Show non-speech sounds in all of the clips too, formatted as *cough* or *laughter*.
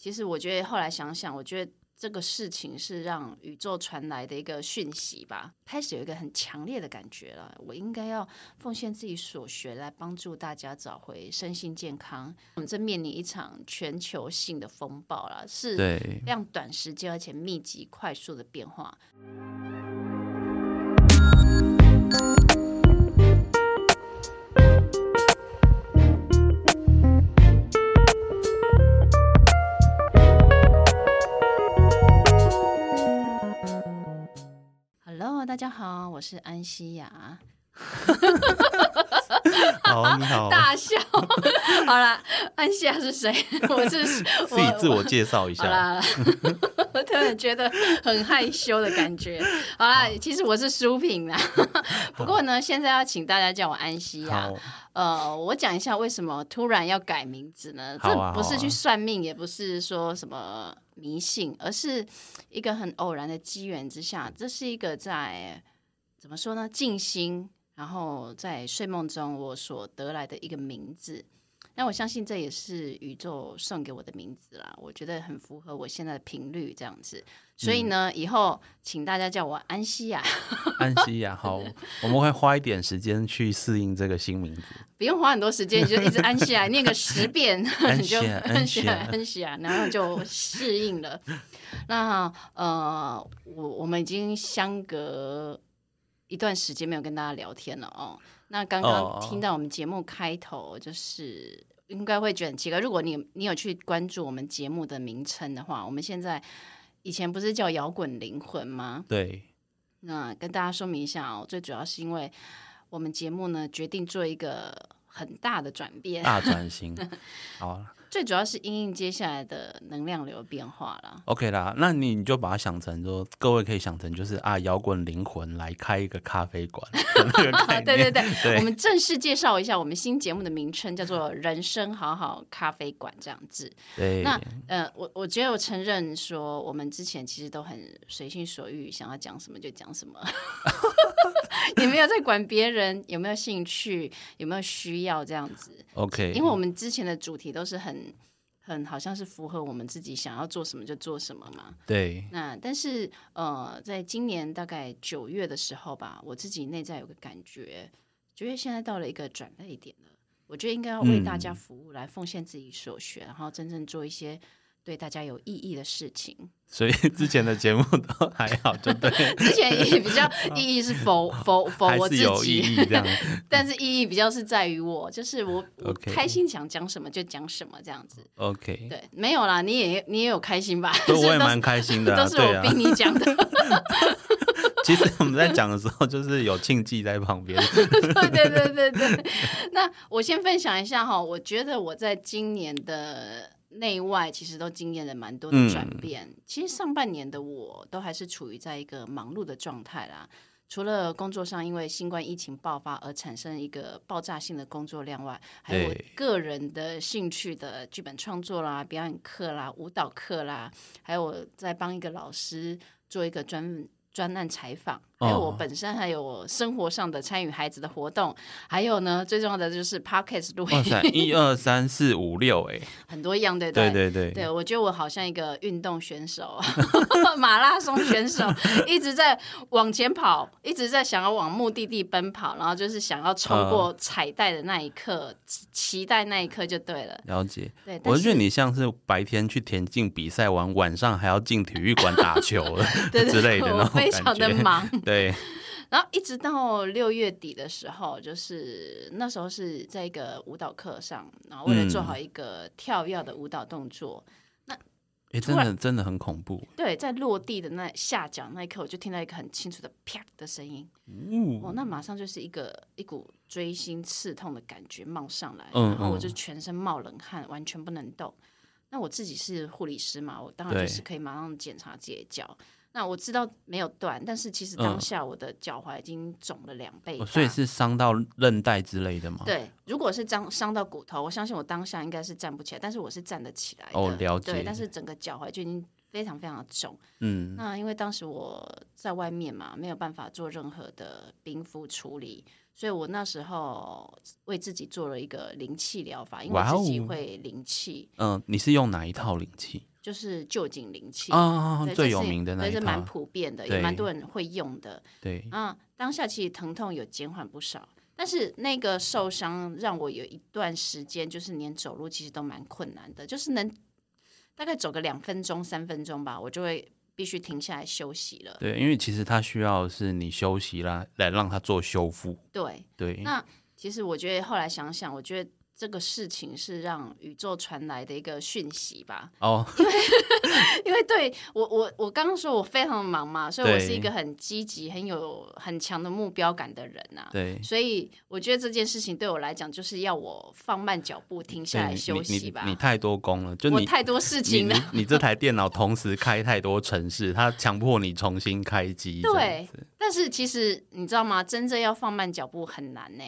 其实我觉得后来想想，我觉得这个事情是让宇宙传来的一个讯息吧，开始有一个很强烈的感觉了。我应该要奉献自己所学来帮助大家找回身心健康。我们正面临一场全球性的风暴了，是对，非常短时间而且密集快速的变化。好，我是安西亚。*laughs* 好，你好，*laughs* 大笑。好啦，安西亚是谁？我是 *laughs* 自己自我介绍一下。好啦，我突然觉得很害羞的感觉。好啦，其实我是书品啦。不过呢，现在要请大家叫我安西亚。呃，我讲一下为什么突然要改名字呢？这不是去算命，也不是说什么迷信，而是一个很偶然的机缘之下，这是一个在怎么说呢？静心，然后在睡梦中我所得来的一个名字。那我相信这也是宇宙送给我的名字啦，我觉得很符合我现在的频率这样子。所以呢，以后请大家叫我安西亚，*laughs* 安西亚，好，我们会花一点时间去适应这个新名字。不用花很多时间，你就一直安西亚念个十遍，你 *laughs* 就安西亚安西亚安安西亚，然后就适应了。那呃，我我们已经相隔一段时间没有跟大家聊天了哦。那刚刚哦听到我们节目开头，就是应该会觉得很奇怪。如果你你有去关注我们节目的名称的话，我们现在以前不是叫摇滚灵魂吗？对，那跟大家说明一下哦，最主要是因为我们节目呢决定做一个很大的转变，大转型。好最主要是因应接下来的能量流变化啦。，OK 啦，那你你就把它想成说，各位可以想成就是啊，摇滚灵魂来开一个咖啡馆 *laughs* 对对，对我们正式介绍一下我们新节目的名称，叫做“人生好好咖啡馆”这样子。对，那呃，我我觉得我承认说，我们之前其实都很随心所欲，想要讲什么就讲什么，*laughs* *laughs* 也没有在管别人有没有兴趣，有没有需要这样子。OK，因为我们之前的主题都是很很好像是符合我们自己想要做什么就做什么嘛。对那但是呃，在今年大概九月的时候吧，我自己内在有个感觉，觉得现在到了一个转捩点了。我觉得应该要为大家服务，来奉献自己所学，然后真正做一些对大家有意义的事情。所以之前的节目都还好，就对，*laughs* 之前也比较 *laughs* 意义是否否否我自是有意己，义这样。*laughs* 但是意义比较是在于我，就是我开心想讲什么就讲什么这样子。OK，对，没有啦，你也你也有开心吧？我也蛮开心的啊，都是我逼。你讲的，其实我们在讲的时候，就是有庆忌在旁边。对对对对对。那我先分享一下哈，我觉得我在今年的内外其实都经验了蛮多的转变。其实上半年的我都还是处于在一个忙碌的状态啦。除了工作上因为新冠疫情爆发而产生一个爆炸性的工作量外，还有我对个人的兴趣的剧本创作啦、表演课啦、舞蹈课啦，还有我在帮一个老师做一个专专案采访，还有我哦本身还有我生活上的参与孩子的活动，还有呢最重要的就是 podcast 录音，哇塞，一二三四五六，哎，很多样，对不对对对对，对，我觉得我好像一个运动选手，*laughs* 马拉松选手，一直在往前跑，一直在想要往目的地奔跑，然后就是想要冲嗯过彩带的那一刻，期期待那一刻就对了。了解。对，我觉得你像是白天去田径比赛完，晚上还要进体育馆打球了 *laughs* 之类的我那种感非常的觉。忙。*laughs* 对，*laughs* 然后一直到六月底的时候，就是那时候是在一个舞蹈课上，然后为了做好一个跳跃的舞蹈动作，那哎，真的真的很恐怖。对，在落地的那下脚那一刻，我就听到一个很清楚的啪的声音，嗯哦，那马上就是一个一股锥心刺痛的感觉冒上来，嗯然后我嗯就全身冒冷汗，完全不能动。那我自己是护理师嘛，我当然就是可以马上检查自己的脚。那我知道没有断，但是其实当嗯下我的脚踝已经肿了两倍所以是伤到韧带之类的吗？对，如果是伤伤到骨头，我相信我当下应该是站不起来，但是我是站得起来的。哦了解对，但是整个脚踝就已经非常非常的肿。嗯，那因为当时我在外面嘛，没有办法做任何的冰敷处理，所以我那时候为自己做了一个灵气疗法，因为我自己哦会灵气。嗯，你是用哪一套灵气？就是旧景灵气啊，最有名的那一对，是蛮，普遍的，也蛮多人会用的。对，啊，当下其实疼痛有减缓不少，但是那个受伤让我有一段时间就是连走路其实都蛮困难的，就是能大概走个两分钟、三分钟吧，我就会必须停下来休息了。对，因为其实它需要是你休息啦，来让它做修复。对，对，那其实我觉得后来想想，我觉得这个事情是让宇宙传来的一个讯息吧，哦，因为 *laughs* 对我我我刚刚说我非常忙嘛，所以我是一个很积极、很有很强的目标感的人啊。对，所以我觉得这件事情对我来讲，就是要我放慢脚步，停下来休息吧你太多功了，就你我太多事情了你，你这台电脑同时开太多城市，它强迫你重新开机。对，但是其实你知道吗？真正要放慢脚步很难呢、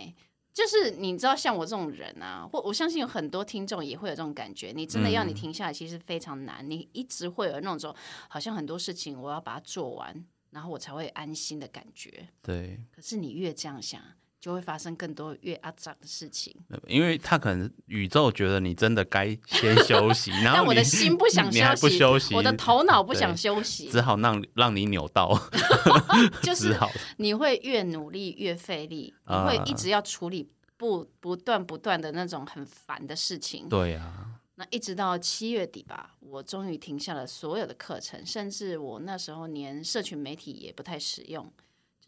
就是你知道，像我这种人啊，或我相信有很多听众也会有这种感觉。你真的要你停下来，其实非常难。你一直会有那种好像很多事情我要把它做完，然后我才会安心的感觉。对，可是你越这样想，就会发生更多越阿杂的事情。因为他可能宇宙觉得你真的该先休息，*laughs* 然后但我的心不想你还休息，不休息，我的头脑不想休息，只好让让你扭到 *laughs* *laughs* 就是你会越努力越费力，你啊会一直要处理不不断不断的那种很烦的事情。对啊，那一直到七月底吧，我终于停下了所有的课程，甚至我那时候连社群媒体也不太使用，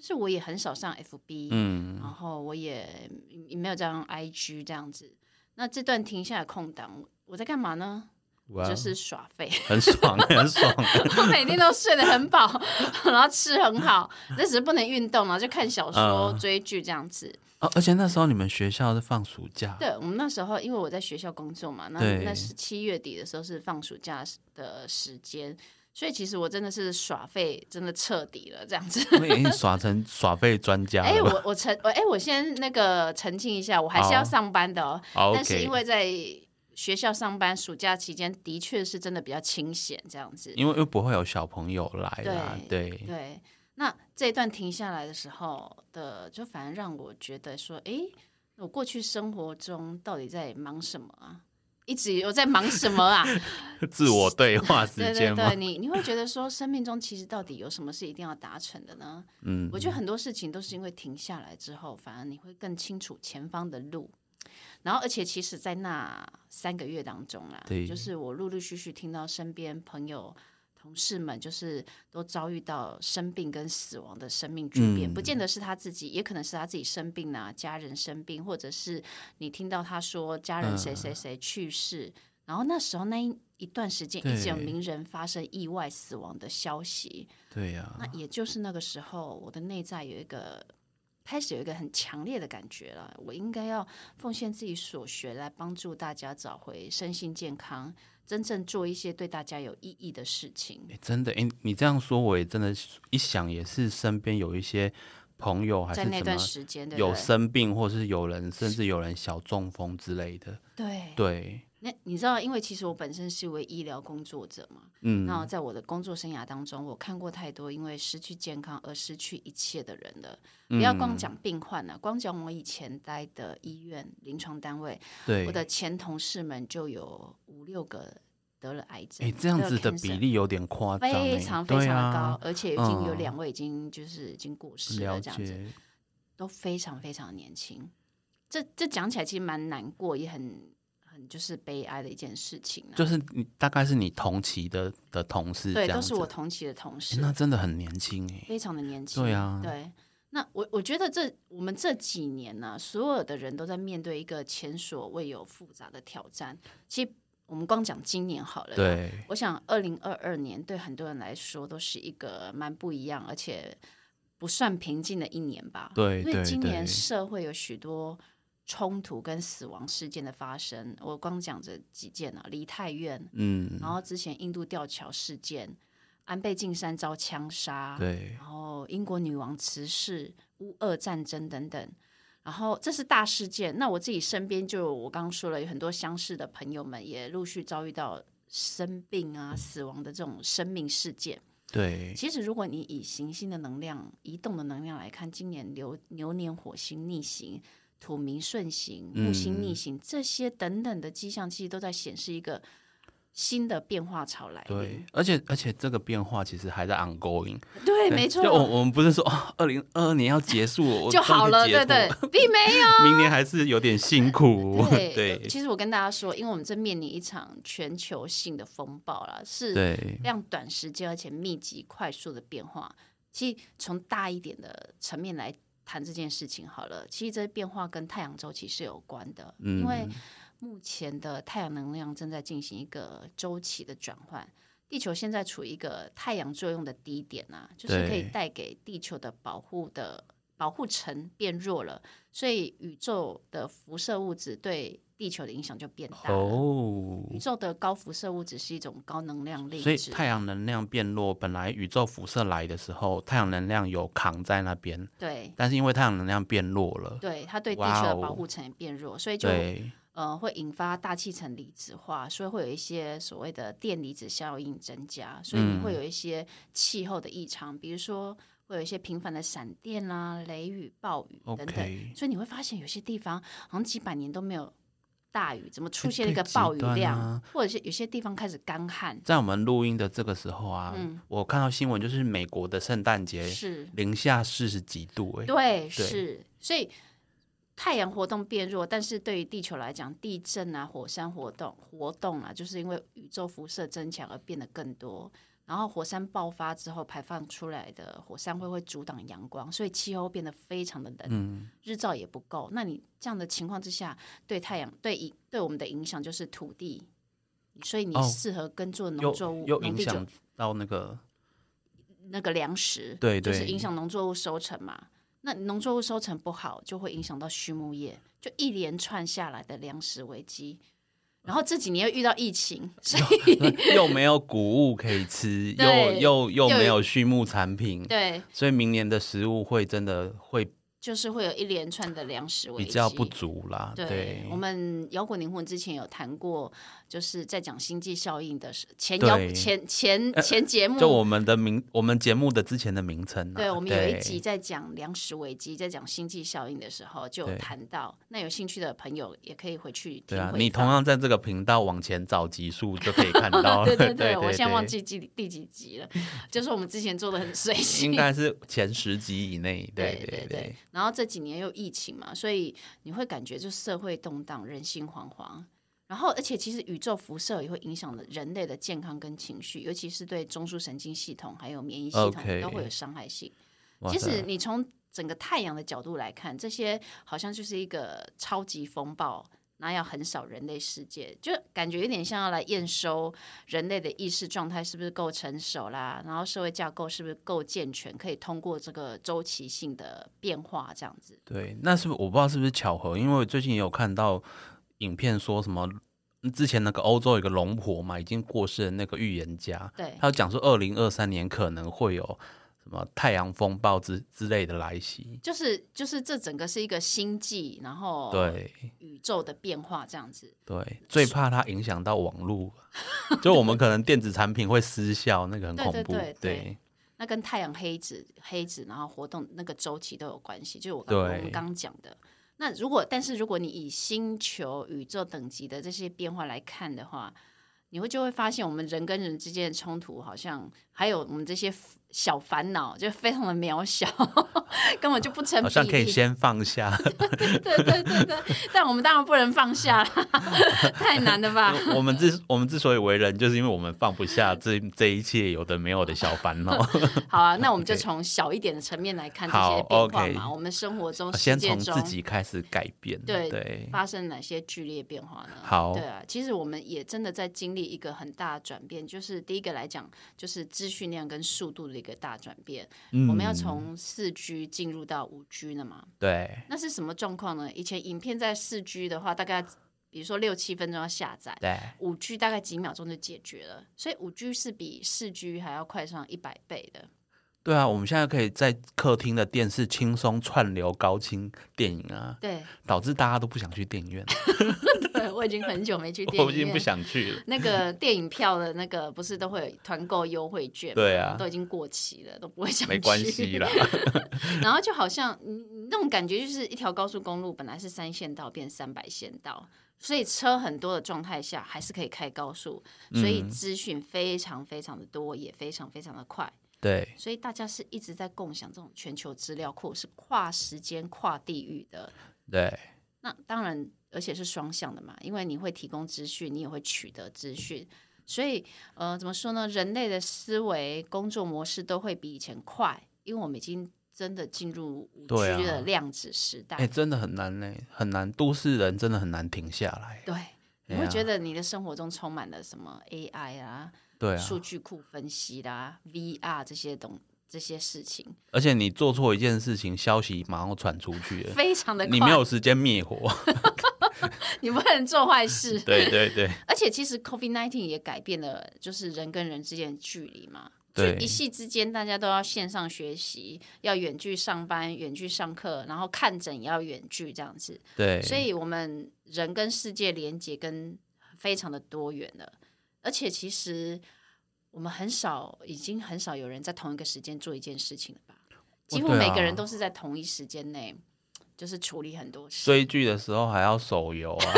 就是我也很少上 FB，、嗯，然后我也也没有在用 IG 这样子。那这段停下的空档，我在干嘛呢？哇就是耍废。很爽，很爽。*laughs* 我每天都睡得很饱，然后吃很好，那只是不能运动嘛，就看小说、嗯追剧这样子。哦，而且那时候你们学校是放暑假，对我们那时候，因为我在学校工作嘛，那那是七月底的时候是放暑假的时间，所以其实我真的是耍废，真的彻底了这样子。我已经耍成 *laughs* 耍废专家哎。我我澄我哎、我先那个澄清一下，我还是要上班的哦，好但是因为在学校上班，暑假期间的确是真的比较清闲这样子。因为又不会有小朋友来啦，对对，那这一段停下来的时候的，就反而让我觉得说，哎，我过去生活中到底在忙什么啊？一直有在忙什么啊？*laughs* 自我对话时对对对，，你你会觉得说，生命中其实到底有什么是一定要达成的呢？嗯，我觉得很多事情都是因为停下来之后，反而你会更清楚前方的路。然后，而且其实，在那三个月当中啊，就是我陆陆续续听到身边朋友、同事们，就是都遭遇到生病跟死亡的生命巨变，嗯不见得是他自己，也可能是他自己生病啊，家人生病，或者是你听到他说家人谁谁谁去世。然后那时候那一一段时间，一直有名人发生意外死亡的消息，对呀那，也就是那个时候，我的内在有一个开始有一个很强烈的感觉了，我应该要奉献自己所学来帮助大家找回身心健康，真正做一些对大家有意义的事情。诶真的，哎，你这样说，我也真的一想，也是身边有一些朋友还是什么段时间，有？生病，或是有人甚至有人小中风之类的，对，对，那你知道，因为其实我本身是一位医疗工作者嘛，嗯，那在我的工作生涯当中，我看过太多因为失去健康而失去一切的人了。不要嗯。光讲病患了、光讲我以前待的医院、临床单位，对。我，的前同事们就有五六个得了癌症，哎，这样子的比例有点夸张，非常非常的高，啊，而且已经有嗯。两位已经就是已经过世了，这样子解，都非常非常年轻。这这讲起来其实蛮难过，也很很就是悲哀的一件事情、啊。就是你大概是你同期的的同事，对，都是我同期的同诶事，那真的很年轻哎，非常的年轻。对啊对。那我我觉得这我们这几年呢、所有的人都在面对一个前所未有复杂的挑战。其实我们光讲今年好了，，对，我想二零二二年对很多人来说都是一个蛮不一样，而且不算平静的一年吧。对因为今年社会有许多冲突跟死亡事件的发生，我光讲这几件啊，梨泰院，嗯，然后之前印度吊桥事件，安倍晋三遭枪杀，对，然后英国女王辞世、乌俄战争等等，然后这是大事件。那我自己身边就我刚刚说了，有很多相似的朋友们也陆续遭遇到生病啊、死亡的这种生命事件。对，其实，如果你以行星的能量、移动的能量来看，今年流牛年火星逆行、土冥顺行、木星逆行、这些等等的迹象，其实都在显示一个新的变化潮来临。对，而且而且这个变化其实还在 ongoing。对，没错。就我我们不是说二零二二年要结束我就好了，对对，并没有。*laughs* 明年还是有点辛苦。*laughs* 对，其实我跟大家说，因为我们正面临一场全球性的风暴啦，是非常短时间而且密集快速的变化。其实从大一点的层面来谈这件事情好了，其实这些变化跟太阳周期是有关的，因为。目前的太阳能量正在进行一个周期的转换，地球现在处于一个太阳作用的低点啊，就是可以带给地球的保护的保护层变弱了，所以宇宙的辐射物质对地球的影响就变大哦。宇宙的高辐射物质是一种高能量粒子，所以太阳能量变弱，本来宇宙辐射来的时候，太阳能量有扛在那边，对，但是因为太阳能量变弱了，对，它对地球的保护层也变弱，所以就。呃，会引发大气层离子化，所以会有一些所谓的电离子效应增加，所以你会有一些气候的异常，比如说会有一些频繁的闪电啦、雷雨、暴雨等等。所以你会发现有些地方好像几百年都没有大雨，怎么出现了一个暴雨量？或者是有些地方开始干旱。在我们录音的这个时候啊，我看到新闻，就是美国的圣诞节是零下四十几度，哎，对，是，所以。太阳活动变弱，但是对于地球来讲，地震啊、火山活动活动啊，就是因为宇宙辐射增强而变得更多。然后火山爆发之后排放出来的火山灰会阻挡阳光，所以气候变得非常的冷，日照也不够。那你这样的情况之下，对太阳对影对我们的影响就是土地，所以你适合耕作农作物，又影响到那个那个粮食，对，就是影响农作物收成嘛。那农作物收成不好，就会影响到畜牧业，就一连串下来的粮食危机。然后这几年又遇到疫情，*laughs* 所以又没有谷物可以吃，*laughs* 又又又没有畜牧产品，对，所以明年的食物会真的会。就是会有一连串的粮食危机，比较不足啦。对，我们摇滚灵魂之前有谈过，就是在讲星际效应的时前摇前前前节目，就我们的名我们节目的之前的名称。对，我们有一集在讲粮食危机，在讲星际效应的时候就有谈到。那有兴趣的朋友也可以回去听。对啊，你同样在这个频道往前找集数就可以看到。*laughs* 对对 *laughs* 对，我现在忘记第第几集了，就是我们之前做的很随性，应该是前十集以内。*laughs* 对对对。然后这几年又疫情嘛，所以你会感觉就社会动荡，人心惶惶。然后，而且其实宇宙辐射也会影响了人类的健康跟情绪，尤其是对中枢神经系统还有免疫系统都会有伤害性。即使你从整个太阳的角度来看，这些好像就是一个超级风暴。那要很少人类世界，就感觉有点像要来验收人类的意识状态是不是够成熟啦，然后社会架构是不是够健全，可以通过这个周期性的变化这样子。对，那是不是我不知道是不是巧合？因为我最近也有看到影片说什么，之前那个欧洲有个龙婆嘛，已经过世的那个预言家，对，他讲说二零二三年可能会有。什么太阳风暴之之类的来袭，就是就是这整个是一个星际，然后对宇宙的变化这样子。对，最怕它影响到网络，*laughs* 就我们可能电子产品会失效，那个很恐怖。对，那跟太阳黑子黑子然后活动那个周期都有关系，就是我我们刚刚讲的。那如果但是如果你以星球宇宙等级的这些变化来看的话，你会就会发现我们人跟人之间的冲突好像还有我们这些。小烦恼就非常的渺小，*laughs* 根本就不成。好像可以先放下。*laughs* 对对对对对，但我们当然不能放下，太难了吧？*laughs* 我们之我们之所以为人，就是因为我们放不下这这一切有的没有的小烦恼。好啊，那我们就从小一点的层面来看这些变化嘛。我们生活中、先从自己开始改变。对对，发生哪些剧烈变化呢？好，对啊，其实我们也真的在经历一个很大的转变，就是第一个来讲，就是资讯量跟速度的。一个大转变，我们要从四 G 进入到五 G 了嘛？对，那是什么状况呢？以前影片在四 G 的话，大概比如说六七分钟要下载，对，五 G 大概几秒钟就解决了，所以五 G 是比四 G 还要快上一百倍的。对啊，我们现在可以在客厅的电视轻松串流高清电影啊，对，导致大家都不想去电影院。*laughs* 对我已经很久没去电影院，我已经不想去了。那个电影票的那个不是都会有团购优惠券吗？对啊都已经过期了，都不会想没关去系啦。*laughs* 然后就好像你你那种感觉，就是一条高速公路本来是三线道变三百线道，所以车很多的状态下还是可以开高速，所以资讯非常非常的多，也非常非常的快。对所以大家是一直在共享这种全球资料库，是跨时间、跨地域的。对那当然，而且是双向的嘛，因为你会提供资讯，你也会取得资讯。所以，呃，怎么说呢？人类的思维、工作模式都会比以前快，因为我们已经真的进入五啊的量子时代。哎、真的很难呢，很难。都市人真的很难停下来。对，你会觉得你的生活中充满了什么 AI 啊、对啊，数据库分析啦、VR 这些东这些事情，而且你做错一件事情，消息马上传出去了，*laughs* 非常的快。你没有时间灭火。*laughs* 你不能做坏事。*laughs* 对对对而且其实 COVID nineteen 也改变了，就是人跟人之间的距离嘛。对就一夕之间，大家都要线上学习，要远距上班、远距上课，然后看诊也要远距这样子。对，所以我们人跟世界连接跟非常的多元了。而且其实我们很少，已经很少有人在同一个时间做一件事情了吧？几乎每个人都是在同一时间内，就是处理很多事。追剧的时候还要手游啊，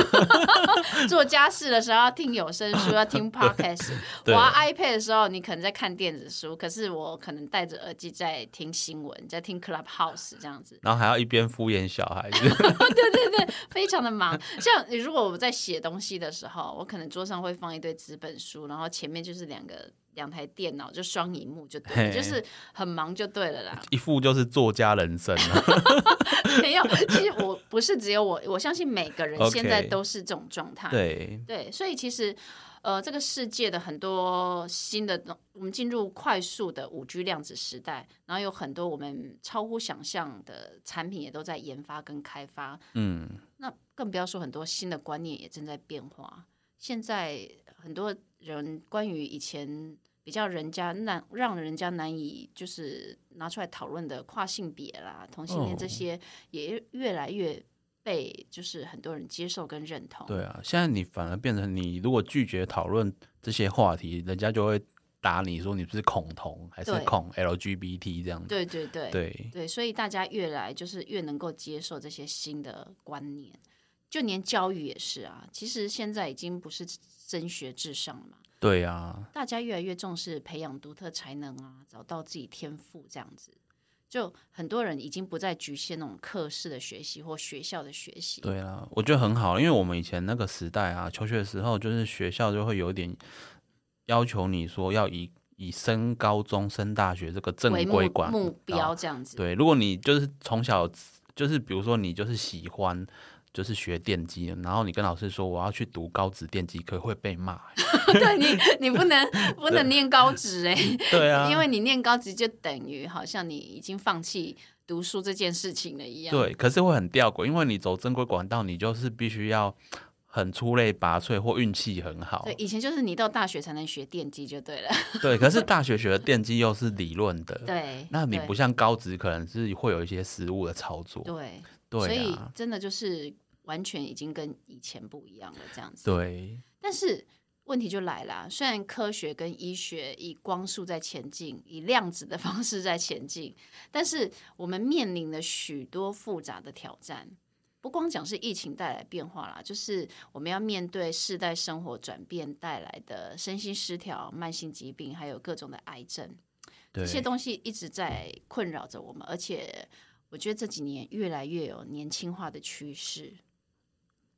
*laughs* 做家事的时候要听有声书，要听 *laughs* podcast；对玩 iPad 的时候，你可能在看电子书，可是我可能戴着耳机在听新闻，在听 Clubhouse 这样子，然后还要一边敷衍小孩子。*laughs* 对对对非常的忙。像你如果我在写东西的时候，我可能桌上会放一堆纸本书，然后前面就是两个两台电脑，就双荧幕就对了，就是很忙就对了啦。一副就是作家人生了。*laughs* 没有，其实我不是只有我，我相信每个人现在都是这种状态。对对，所以其实呃，这个世界的很多新的东，我们进入快速的五 G 量子时代，然后有很多我们超乎想象的产品也都在研发跟开发。嗯，那更不要说很多新的观念也正在变化。现在很多人关于以前比较人家难让人家难以就是拿出来讨论的跨性别啦、同性恋这哦些，也越来越被就是很多人接受跟认同。对啊，现在你反而变成你如果拒绝讨论这些话题，人家就会打你说你不是恐同还是恐 LGBT 这样子。对对对对对，所以大家越来就是越能够接受这些新的观念，就连教育也是啊。其实现在已经不是升学至上了嘛，对啊，大家越来越重视培养独特才能啊，找到自己天赋这样子。就很多人已经不再局限那种课室的学习或学校的学习，对啊，我觉得很好，因为我们以前那个时代啊，求学的时候，就是学校就会有点要求你说要以以升高中、升大学这个正规管目道标这样子。对，如果你就是从小就是比如说你就是喜欢就是学电机，然后你跟老师说我要去读高职电机科，会被骂。*laughs* 对你，你不能不能念高职哎、*laughs* 对啊，*laughs* 因为你念高职就等于好像你已经放弃读书这件事情了一样。对，可是会很吊诡，因为你走正规管道，你就是必须要很出类拔萃或运气很好对，。以前就是你到大学才能学电机就对了。对，可是大学学的电机又是理论的，对，那你不像高职，可能是会有一些实物的操作。对，所对啊，以真的就是完全已经跟以前不一样了这样子。对但是问题就来了，虽然科学跟医学以光速在前进，以量子的方式在前进，但是我们面临了许多复杂的挑战。不光讲是疫情带来变化啦，就是我们要面对世代生活转变带来的身心失调、慢性疾病，还有各种的癌症。这些东西一直在困扰着我们，而且我觉得这几年越来越有年轻化的趋势。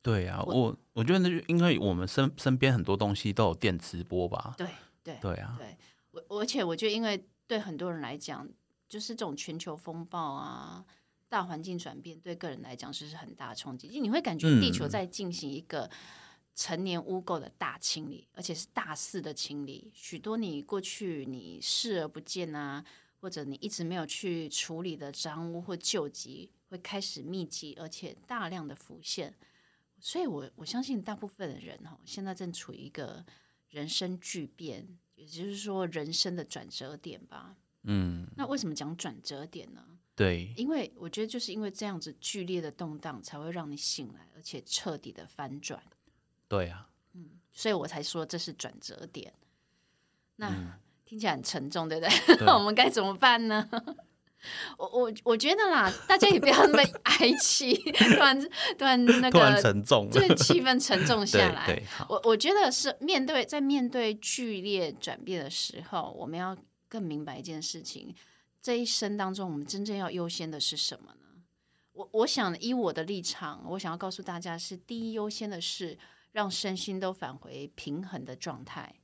对啊，我我我觉得那就因为我们身身边很多东西都有电磁波吧。对对对啊，对，我而且我觉得，因为对很多人来讲，就是这种全球风暴啊、大环境转变，对个人来讲是是很大的冲击。就你会感觉地球嗯在进行一个成年污垢的大清理，而且是大肆的清理。许多你过去你视而不见啊，或者你一直没有去处理的脏污或旧疾，会开始密集而且大量的浮现。所以我我相信大部分的人哦，现在正处于一个人生巨变，也就是说人生的转折点吧。嗯，那为什么讲转折点呢？对，因为我觉得就是因为这样子剧烈的动荡，才会让你醒来，而且彻底的翻转，对啊，所以我才说这是转折点。那、嗯听起来很沉重，对不对？对那 *laughs* 我们该怎么办呢？我我我觉得啦，大家也不要那么 *laughs* 哀戚，突然突然那突然个沉重，这个气氛沉重下来。我我觉得是面对在面对剧烈转变的时候，我们要更明白一件事情：这一生当中，我们真正要优先的是什么呢？我我想以我的立场，我想要告诉大家是第一优先的是让身心都返回平衡的状态。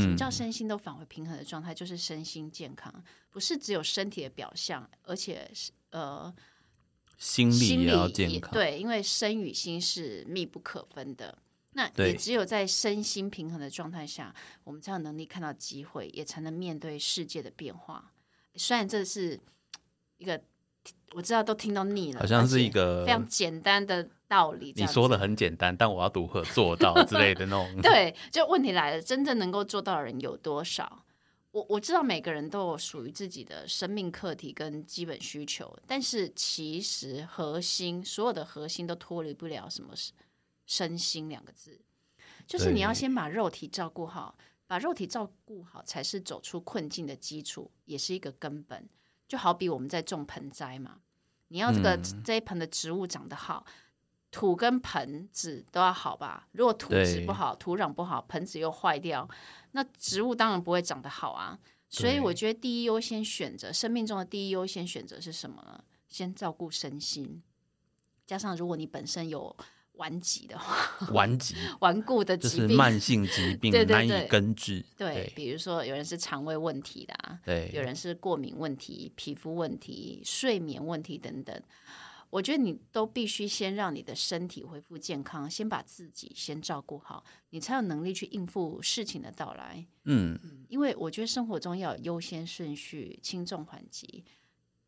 什么嗯，叫身心都返回平衡的状态？就是身心健康，不是只有身体的表象，而且是呃心心理理也要健康，对，因为身与心是密不可分的。那也只有在身心平衡的状态下，我们才有能力看到机会，也才能面对世界的变化。虽然这是一个我知道都听到腻了，好像是一个非常简单的道理。你说的很简单，但我要如何做到之类的那种，*laughs* *laughs* 对，就问题来了，真正能够做到的人有多少？我我知道每个人都有属于自己的生命课题跟基本需求，但是其实核心所有的核心都脱离不了什么是身心两个字，就是你要先把肉体照顾好，把肉体照顾好才是走出困境的基础，也是一个根本。就好比我们在种盆栽嘛，你要这个、嗯这一盆的植物长得好，土跟盆子都要好吧？如果土质不好，土壤不好，盆子又坏掉，那植物当然不会长得好啊。所以我觉得第一优先选择，生命中的第一优先选择是什么呢？先照顾身心，加上如果你本身有顽疾的话，*laughs* 顽疾顽固的疾病，就是慢性疾病难以对对对根治，对对，比如说有人是肠胃问题的、啊，对，有人是过敏问题、皮肤问题、睡眠问题等等。我觉得你都必须先让你的身体恢复健康，先把自己先照顾好，你才有能力去应付事情的到来。嗯，因为我觉得生活中要有优先顺序，轻重缓急，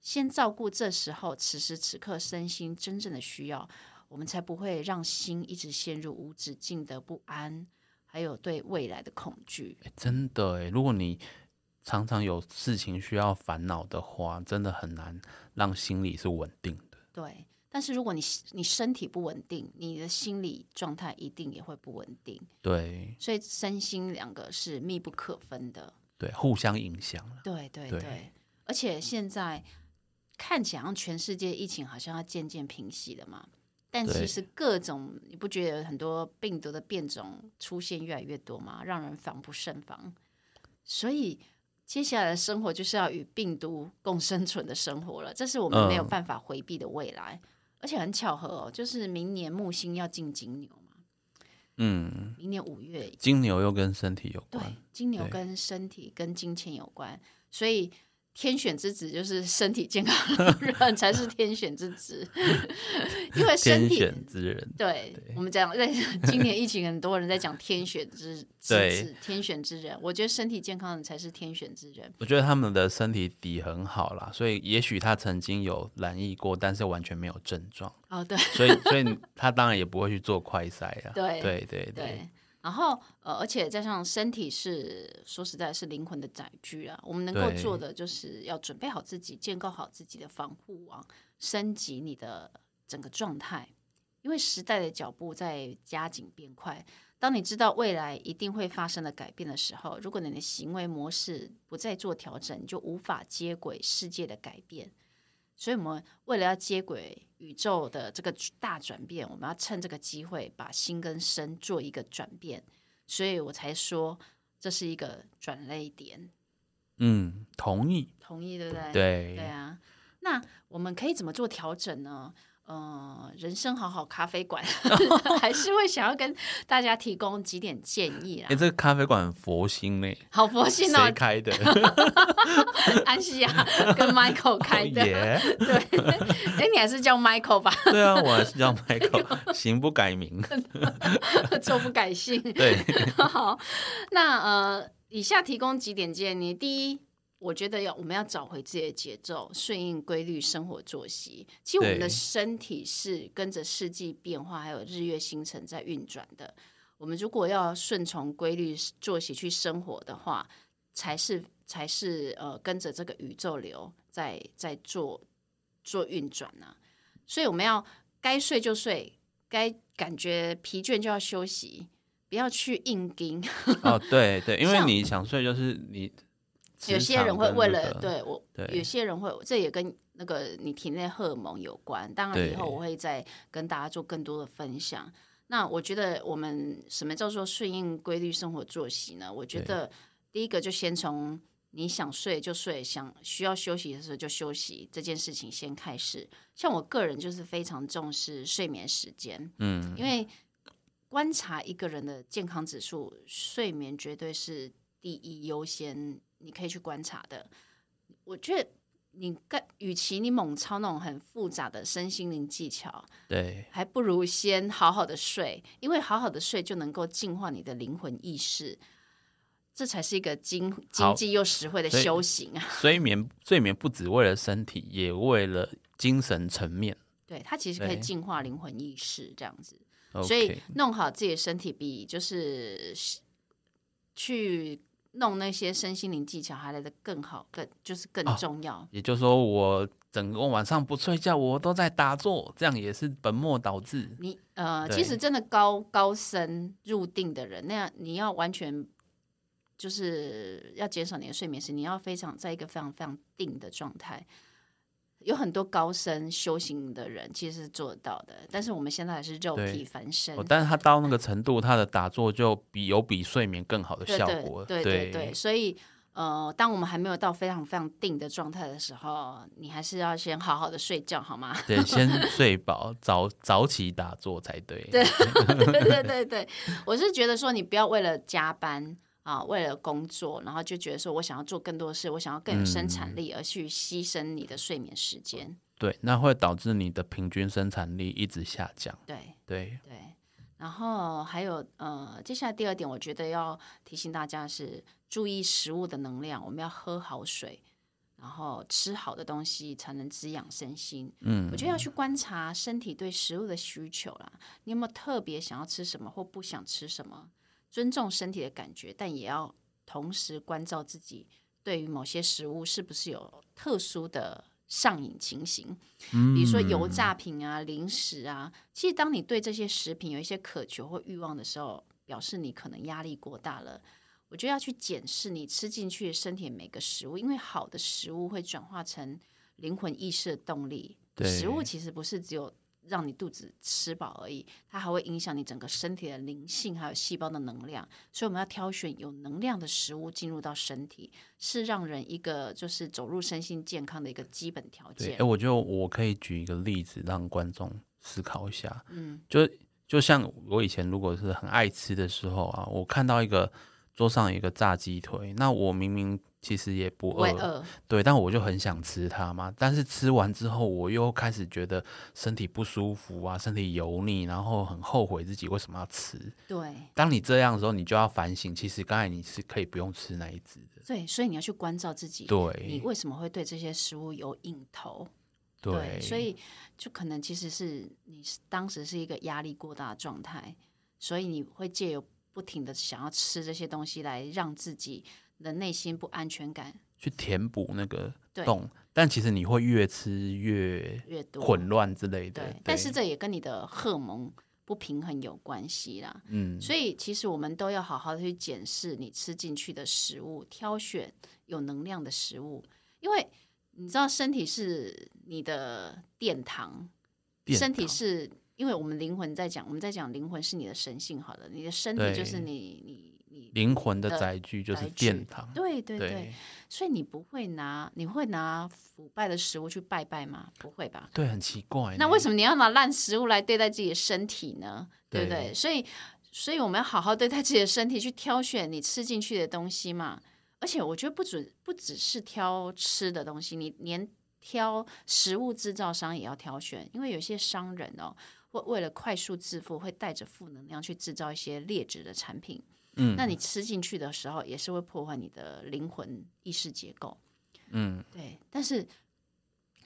先照顾这时候此时此刻身心真正的需要，我们才不会让心一直陷入无止境的不安，还有对未来的恐惧。欸真的哎，如果你常常有事情需要烦恼的话，真的很难让心理是稳定的。对，但是如果你你身体不稳定，你的心理状态一定也会不稳定，对所以身心两个是密不可分的。对，互相影响了。对对对对，而且现在看起来好像全世界疫情好像要渐渐平息了嘛，但其实各种你不觉得很多病毒的变种出现越来越多吗？让人防不胜防。所以接下来的生活就是要与病毒共生存的生活了，这是我们没有嗯。办法回避的未来。而且很巧合哦，就是明年木星要进金牛嘛，嗯，明年五月金牛又跟身体有关对关，，金牛跟身体跟金钱有关，所以天选之子就是身体健康的 *laughs* 人才是天选之子，*laughs* 因为身天体选之人。对我们讲，在 *laughs* 今年疫情，很多人在讲天选之子、天选之人，我觉得身体健康的才是天选之人。我觉得他们的身体底很好啦，所以也许他曾经有染疫过，但是完全没有症状，哦，对所以所以他当然也不会去做快筛啊。对对对对。然后，呃，而且加上身体是说实在是灵魂的载具啊，我们能够做的就是要准备好自己，建构好自己的防护网，升级你的整个状态。因为时代的脚步在加紧变快，当你知道未来一定会发生的改变的时候，如果你的行为模式不再做调整，你就无法接轨世界的改变。所以，我们为了要接轨宇宙的这个大转变，我们要趁这个机会把心跟身做一个转变。所以我才说这是一个转类点，嗯，同意。同意对不对？对对啊。那我们可以怎么做调整呢？呃，人生好好咖啡馆 *laughs* 还是会想要跟大家提供几点建议啦哎、。这个咖啡馆佛心呢、好佛心哦谁，开的？*laughs* 安西亚跟 Michael 开的。耶 *laughs* 对，哎，你还是叫 Michael 吧，对啊，我还是叫 Michael，行不改名。错不改姓。对，好，那呃，以下提供几点建议。第一，我觉得要我们要找回自己的节奏，顺应规律生活作息。其实我们的身体是跟着四季变化，还有日月星辰在运转的。我们如果要顺从规律作息去生活的话，才是才是呃跟着这个宇宙流在在做做运转呢、所以我们要该睡就睡，该感觉疲倦就要休息，不要去硬盯。*laughs* 哦，对对，因为你想睡，就是你有些人会为了、对我，对有些人会这也跟那个你体内荷尔蒙有关。当然以后我会再跟大家做更多的分享。那我觉得我们什么叫做顺应规律生活作息呢？我觉得第一个就先从你想睡就睡，想需要休息的时候就休息这件事情先开始。像我个人就是非常重视睡眠时间，嗯，因为观察一个人的健康指数，睡眠绝对是第一优先，你可以去观察的。我觉得你更，与其你猛操那种很复杂的身心灵技巧，对还不如先好好的睡，因为好好的睡就能够净化你的灵魂意识，这才是一个经经济又实惠的修行啊！睡眠睡眠不只为了身体，也为了精神层面。对，它其实可以净化灵魂意识，这样子。所以弄好自己的身体，比就是去弄那些身心灵技巧还来的更好，更就是更哦重要。也就是说，我整个晚上不睡觉，我都在打坐，这样也是本末倒置。你呃，其实真的高高深入定的人，那样你要完全就是要减少你的睡眠时，你要非常在一个非常非常定的状态。有很多高深修行的人其实是做得到的，但是我们现在还是肉对体凡身哦，但是他到那个程度，他的打坐就比有比睡眠更好的效果。对对对，所以呃，当我们还没有到非常非常定的状态的时候，你还是要先好好的睡觉，好吗？对先 *laughs* 睡饱，早早起打坐才对。对对对对对，我是觉得说，你不要为了加班啊，为了工作，然后就觉得说我想要做更多的事，我想要更有生嗯产力，而去牺牲你的睡眠时间。对，那会导致你的平均生产力一直下降。对对，对，然后还有呃，接下来第二点，我觉得要提醒大家是注意食物的能量，我们要喝好水，然后吃好的东西，才能滋养身心。嗯我觉得要去观察身体对食物的需求啦，你有没有特别想要吃什么或不想吃什么？尊重身体的感觉，但也要同时关照自己对于某些食物是不是有特殊的上瘾情形。比如说油炸品啊、零食啊，其实当你对这些食品有一些渴求或欲望的时候，表示你可能压力过大了。我觉得要去检视你吃进去的身体每个食物，因为好的食物会转化成灵魂意识的动力。食物其实不是只有让你肚子吃饱而已，它还会影响你整个身体的灵性，还有细胞的能量。所以我们要挑选有能量的食物进入到身体，是让人一个就是走入身心健康的一个基本条，件哎，。我觉得我可以举一个例子让观众思考一下。嗯，就就像我以前如果是很爱吃的时候啊，我看到一个桌上有一个炸鸡腿，那我明明其实也不饿。对，但我就很想吃它嘛。但是吃完之后，我又开始觉得身体不舒服啊，身体油腻，然后很后悔自己为什么要吃。对当你这样的时候，你就要反省，其实刚才你是可以不用吃那一只的。对，所以你要去关照自己，对你为什么会对这些食物有瘾头？对，所以就可能其实是你当时是一个压力过大的状态，所以你会借由不停的想要吃这些东西来让自己的内心不安全感去填补那个洞，但其实你会越吃越越多。混乱之类的。对对，，但是这也跟你的荷尔蒙不平衡有关系啦。嗯，所以其实我们都要好好的去检视你吃进去的食物，挑选有能量的食物，因为你知道身体是你的殿堂，殿身体是因为我们灵魂在讲，我们在讲灵魂是你的神性，好了，你的身体就是你你你，灵魂的的载具就是殿堂。对对对，对所以你不会拿你会拿腐败的食物去拜拜吗？不会吧？对，很奇怪。那为什么你要拿烂食物来对待自己的身体呢？对不对？所以，所以我们要好好对待自己的身体，去挑选你吃进去的东西嘛。而且我觉得不准不只是挑吃的东西，你连挑食物制造商也要挑选，因为有些商人哦，为为了快速致富，会带着负能量去制造一些劣质的产品。嗯，那你吃进去的时候，也是会破坏你的灵魂意识结构。嗯，对，但是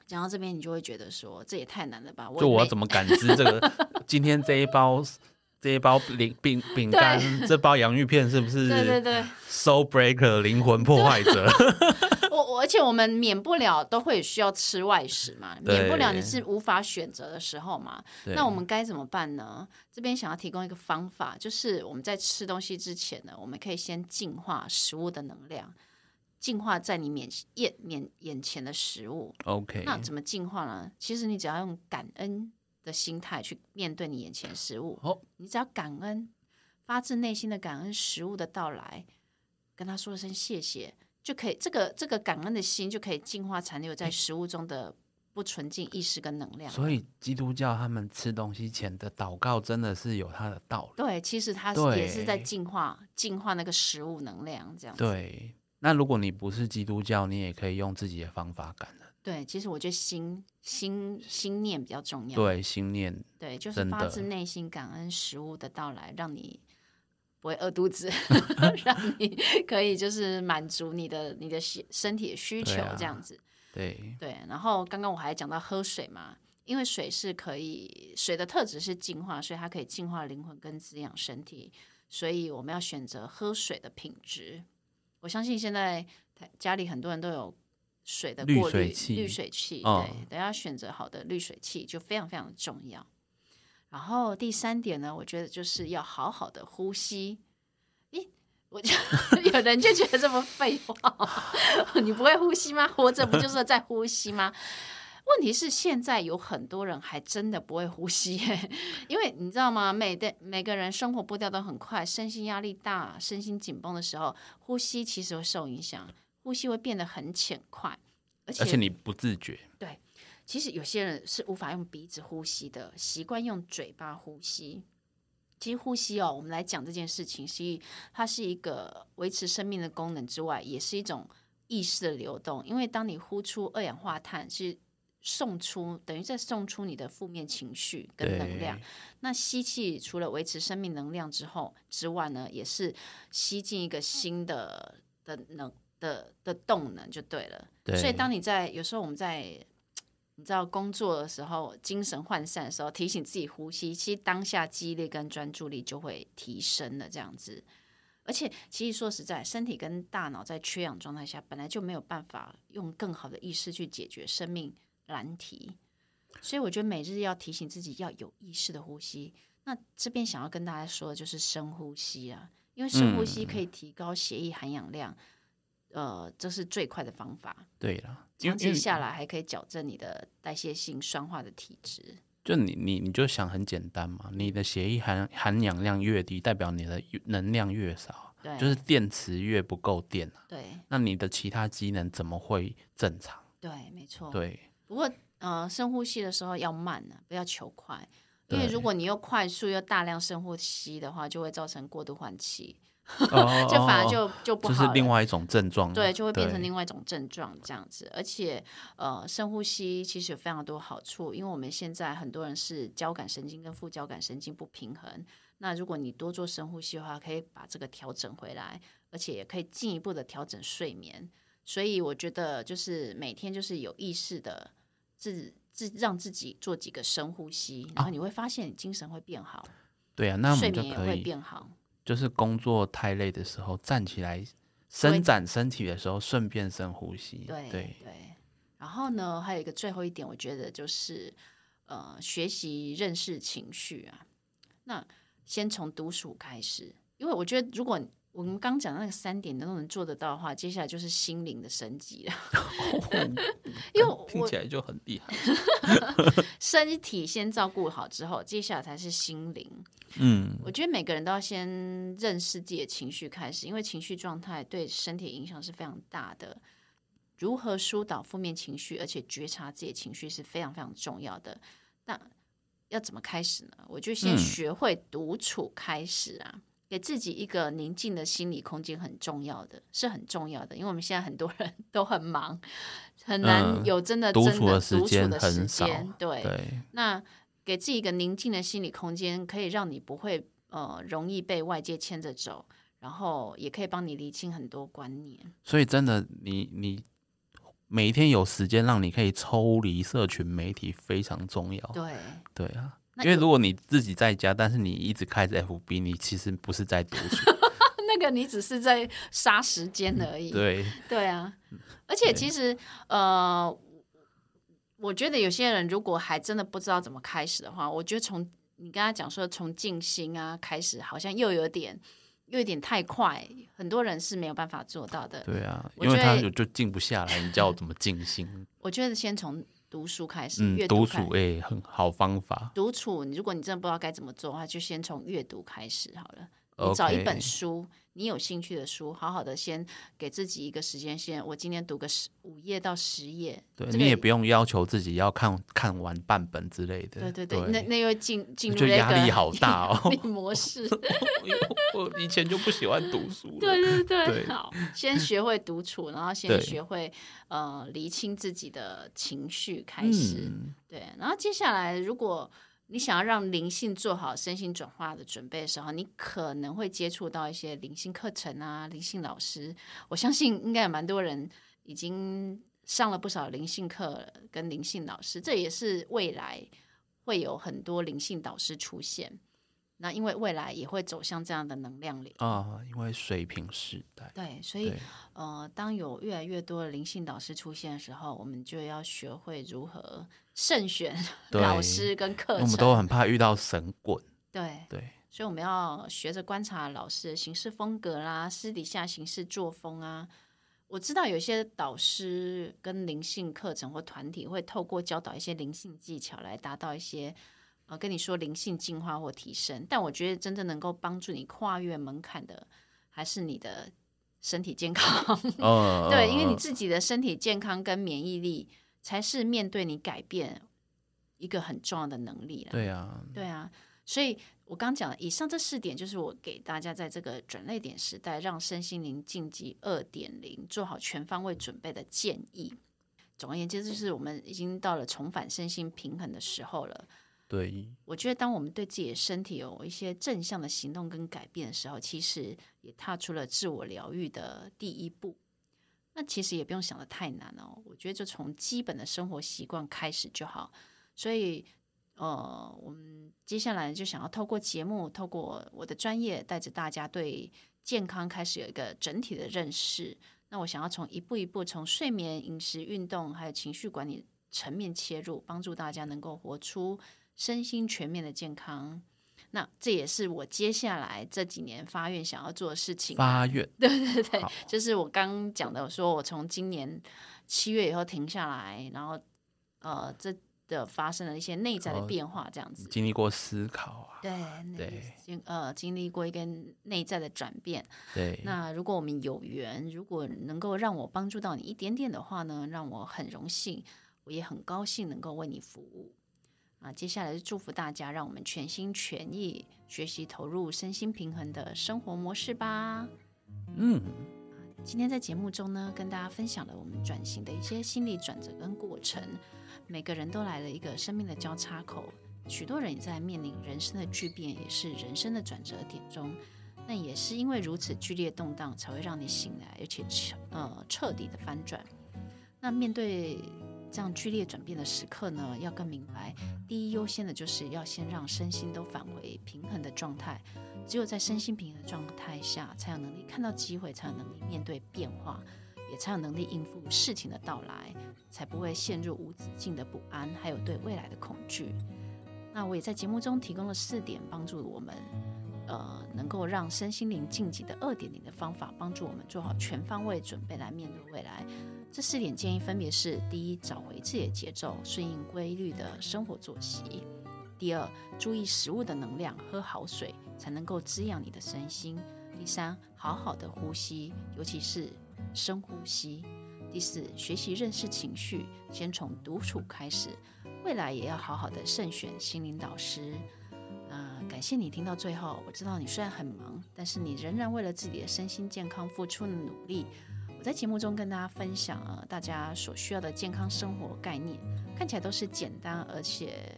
讲到这边，你就会觉得说，这也太难了吧？就我怎么感知这个今天这一包 *laughs* 这一包饼饼饼干，这包洋芋片是不是？对对对，Soul Breaker 灵魂破坏者。*laughs* 我而且我们免不了都会需要吃外食嘛，免不了你是无法选择的时候嘛。那我们该怎么办呢？这边想要提供一个方法，就是我们在吃东西之前呢，我们可以先净化食物的能量，净化在你面眼面眼前的食物。OK，那怎么净化呢？其实你只要用感恩的心态去面对你眼前的食物，哦，你只要感恩，发自内心的感恩食物的到来，跟他说一声谢谢，就可以。这个这个感恩的心就可以净化残留在食物中的不纯净意识跟能量。所以基督教他们吃东西前的祷告真的是有它的道理。对，其实它是也是在净化净化那个食物能量，这样子。对，那如果你不是基督教，你也可以用自己的方法感恩。对，其实我觉得心心心念比较重要。对，心念对，就是发自内心感恩食物的到来，让你不会饿肚子，*laughs* *laughs* 让你可以就是满足你的你的需身体的需求这样子。对对，然后刚刚我还讲到喝水嘛，因为水是可以水的特质是净化，所以它可以净化灵魂跟滋养身体，所以我们要选择喝水的品质。我相信现在家里很多人都有水的过滤水器滤水器，嗯对，等要选择好的滤水器就非常非常的重要。然后第三点呢，我觉得就是要好好的呼吸。咦，我就 *laughs* 有人就觉得这么废话，*laughs* 你不会呼吸吗？活着不就是在呼吸吗？*laughs* 问题是现在有很多人还真的不会呼吸，因为你知道吗？每的每个人生活步调都很快，身心压力大、身心紧绷的时候，呼吸其实会受影响，呼吸会变得很浅快，而且而且你不自觉。其实有些人是无法用鼻子呼吸的，习惯用嘴巴呼吸。其实呼吸哦，我们来讲这件事情，是它是一个维持生命的功能之外，也是一种意识的流动。因为当你呼出二氧化碳，是送出等于在送出你的负面情绪跟能量。那吸气除了维持生命能量之后之外呢，也是吸进一个新的的能的的动能就对了。对，所以当你在有时候我们在你知道工作的时候精神涣散的时候，提醒自己呼吸，其实当下记忆力跟专注力就会提升了。这样子，而且其实说实在，身体跟大脑在缺氧状态下，本来就没有办法用更好的意识去解决生命难题。所以我觉得每日要提醒自己要有意识的呼吸。那这边想要跟大家说的就是深呼吸啊，因为深呼吸可以提高血液含氧量，呃，这是最快的方法。对了，因长期为因为下来还可以矫正你的代谢性酸化的体质。就你你你就想很简单嘛，你的血液含含氧量越低，代表你的能量越少，对，就是电池越不够电啊，对那你的其他机能怎么会正常？对，没错。对不过呃，深呼吸的时候要慢呢、不要求快，因为如果你又快速又大量深呼吸的话，就会造成过度换气，哦 *laughs* 就反而哦就就不就好就。是另外一种症状，对，就会变成另外一种症状这样子。而且，呃，深呼吸其实有非常多好处，因为我们现在很多人是交感神经跟副交感神经不平衡。那如果你多做深呼吸的话，可以把这个调整回来，而且也可以进一步的调整睡眠。所以我觉得，就是每天就是有意识的自自让自己做几个深呼吸，然后你会发现你精神会变好，对啊，那我睡们就眠也会可以变好。就是工作太累的时候，站起来伸展身体的时候，顺便深呼吸。对对对。然后呢，还有一个最后一点，我觉得就是呃，学习认识情绪啊。那先从独处开始，因为我觉得如果我们刚讲的那个三点都能做得到的话，接下来就是心灵的升级了。*laughs* 因为我听起来就很厉害。*laughs* 身体先照顾好之后，接下来才是心灵。嗯，我觉得每个人都要先认识自己的情绪开始，因为情绪状态对身体影响是非常大的。如何疏导负面情绪，而且觉察自己的情绪是非常非常重要的。那要怎么开始呢？我就先嗯学会独处开始啊，给自己一个宁静的心理空间，很重要的，是很重要的。因为我们现在很多人 *laughs* 都很忙，很难嗯有真的、独真的独处的时间很少。对，对，那给自己一个宁静的心理空间，可以让你不会呃容易被外界牵着走，然后也可以帮你理清很多观念。所以真的，你你每一天有时间让你可以抽离社群媒体非常重要。对，对啊，那因为如果你自己在家，但是你一直开着 FB，你其实不是在读书。*laughs* 那个你只是在杀时间而已。对，*laughs* 对啊，而且其实呃，我觉得有些人如果还真的不知道怎么开始的话，我觉得从你跟他讲说从静心啊开始，好像又有点又有点太快，很多人是没有办法做到的。对啊，因为他就就静不下来，你叫我怎么静心？*laughs* 我觉得先从读书开始，嗯阅，读开独处哎、很好方法。独处，如果你真的不知道该怎么做的话，就先从阅读开始好了。你找一本书，你有兴趣的书，好好的先给自己一个时间线。我今天读个十五页到十页，对、这个你也不用要求自己要看看完半本之类的。对对对，那那又进进入压力好大哦模式。*laughs* 我我以前就不喜欢读书了。*laughs* 对对对，对好，先学会独处，然后先对学会呃厘清自己的情绪开始。嗯，对，然后接下来，如果你想要让灵性做好身心转化的准备的时候，你可能会接触到一些灵性课程啊、灵性老师。我相信应该有蛮多人已经上了不少灵性课跟灵性老师，这也是未来会有很多灵性导师出现。那因为未来也会走向这样的能量流。啊，因为水平时代，对，所以呃，当有越来越多的灵性导师出现的时候，我们就要学会如何慎选 *laughs* 老师跟课程。我们都很怕遇到神棍。对，对，所以我们要学着观察老师的行事风格啦，私底下行事作风啊。我知道有些导师跟灵性课程或团体会透过教导一些灵性技巧来达到一些呃跟你说灵性进化或提升，但我觉得真正能够帮助你跨越门槛的，还是你的身体健康。哦，*laughs* 对，因为你呃自己的身体健康跟免疫力，才是面对你改变一个很重要的能力啦。对啊，对啊，所以我刚讲的以上这四点，就是我给大家在这个转类点时代，让身心灵晋级二点零做好全方位准备的建议。总而言之，就是我们已经到了重返身心平衡的时候了。对，我觉得，当我们对自己的身体有一些正向的行动跟改变的时候，其实也踏出了自我疗愈的第一步。那其实也不用想的太难哦，我觉得就从基本的生活习惯开始就好。所以，呃，我们接下来就想要透过节目，透过我的专业，带着大家对健康开始有一个整体的认识。那我想要从一步一步从睡眠、饮食、运动还有情绪管理层面切入，帮助大家能够活出身心全面的健康。那这也是我接下来这几年发愿想要做的事情啊。发愿，*laughs* 对对对，就是我刚讲的，我说我从今年七月以后停下来，然后呃，这的发生了一些内在的哦变化，这样子。经历过思考啊，对对，经呃经历过一个内在的转变。对，那如果我们有缘，如果能够让我帮助到你一点点的话呢，让我很荣幸，我也很高兴能够为你服务。啊，接下来是祝福大家，让我们全心全意学习投入身心平衡的生活模式吧。嗯，今天在节目中呢，跟大家分享了我们转型的一些心理转折跟过程。每个人都来了一个生命的交叉口，许多人也在面临人生的巨变，也是人生的转折点中。那也是因为如此剧烈动荡，才会让你醒来，而且彻呃彻底的翻转。那面对这样剧烈转变的时刻呢，要更明白，第一优先的就是要先让身心都返回平衡的状态。只有在身心平衡的状态下，才有能力看到机会，才有能力面对变化，也才有能力应付事情的到来，才不会陷入无止境的不安，还有对未来的恐惧。那我也在节目中提供了四点帮助我们，呃，能够让身心灵晋级的二点零的方法，帮助我们做好全方位准备来面对未来。这四点建议分别是：第一，找回自己的节奏，顺应规律的生活作息；第二，注意食物的能量，喝好水才能够滋养你的身心；第三，好好的呼吸，尤其是深呼吸；第四，学习认识情绪，先从独处开始。未来也要好好的慎选心灵导师。呃，感谢你听到最后。我知道你虽然很忙，但是你仍然为了自己的身心健康付出了努力。我在节目中跟大家分享了大家所需要的健康生活概念，看起来都是简单而且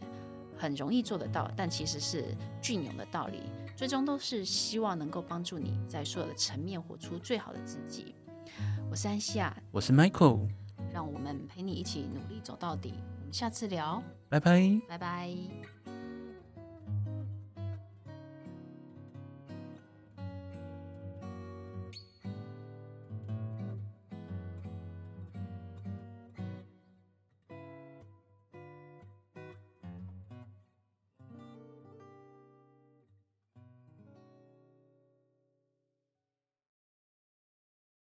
很容易做得到，但其实是隽永的道理。最终都是希望能够帮助你在所有的层面活出最好的自己。我是安西亚，我是 Michael，让我们陪你一起努力走到底。我们下次聊，拜拜。拜拜。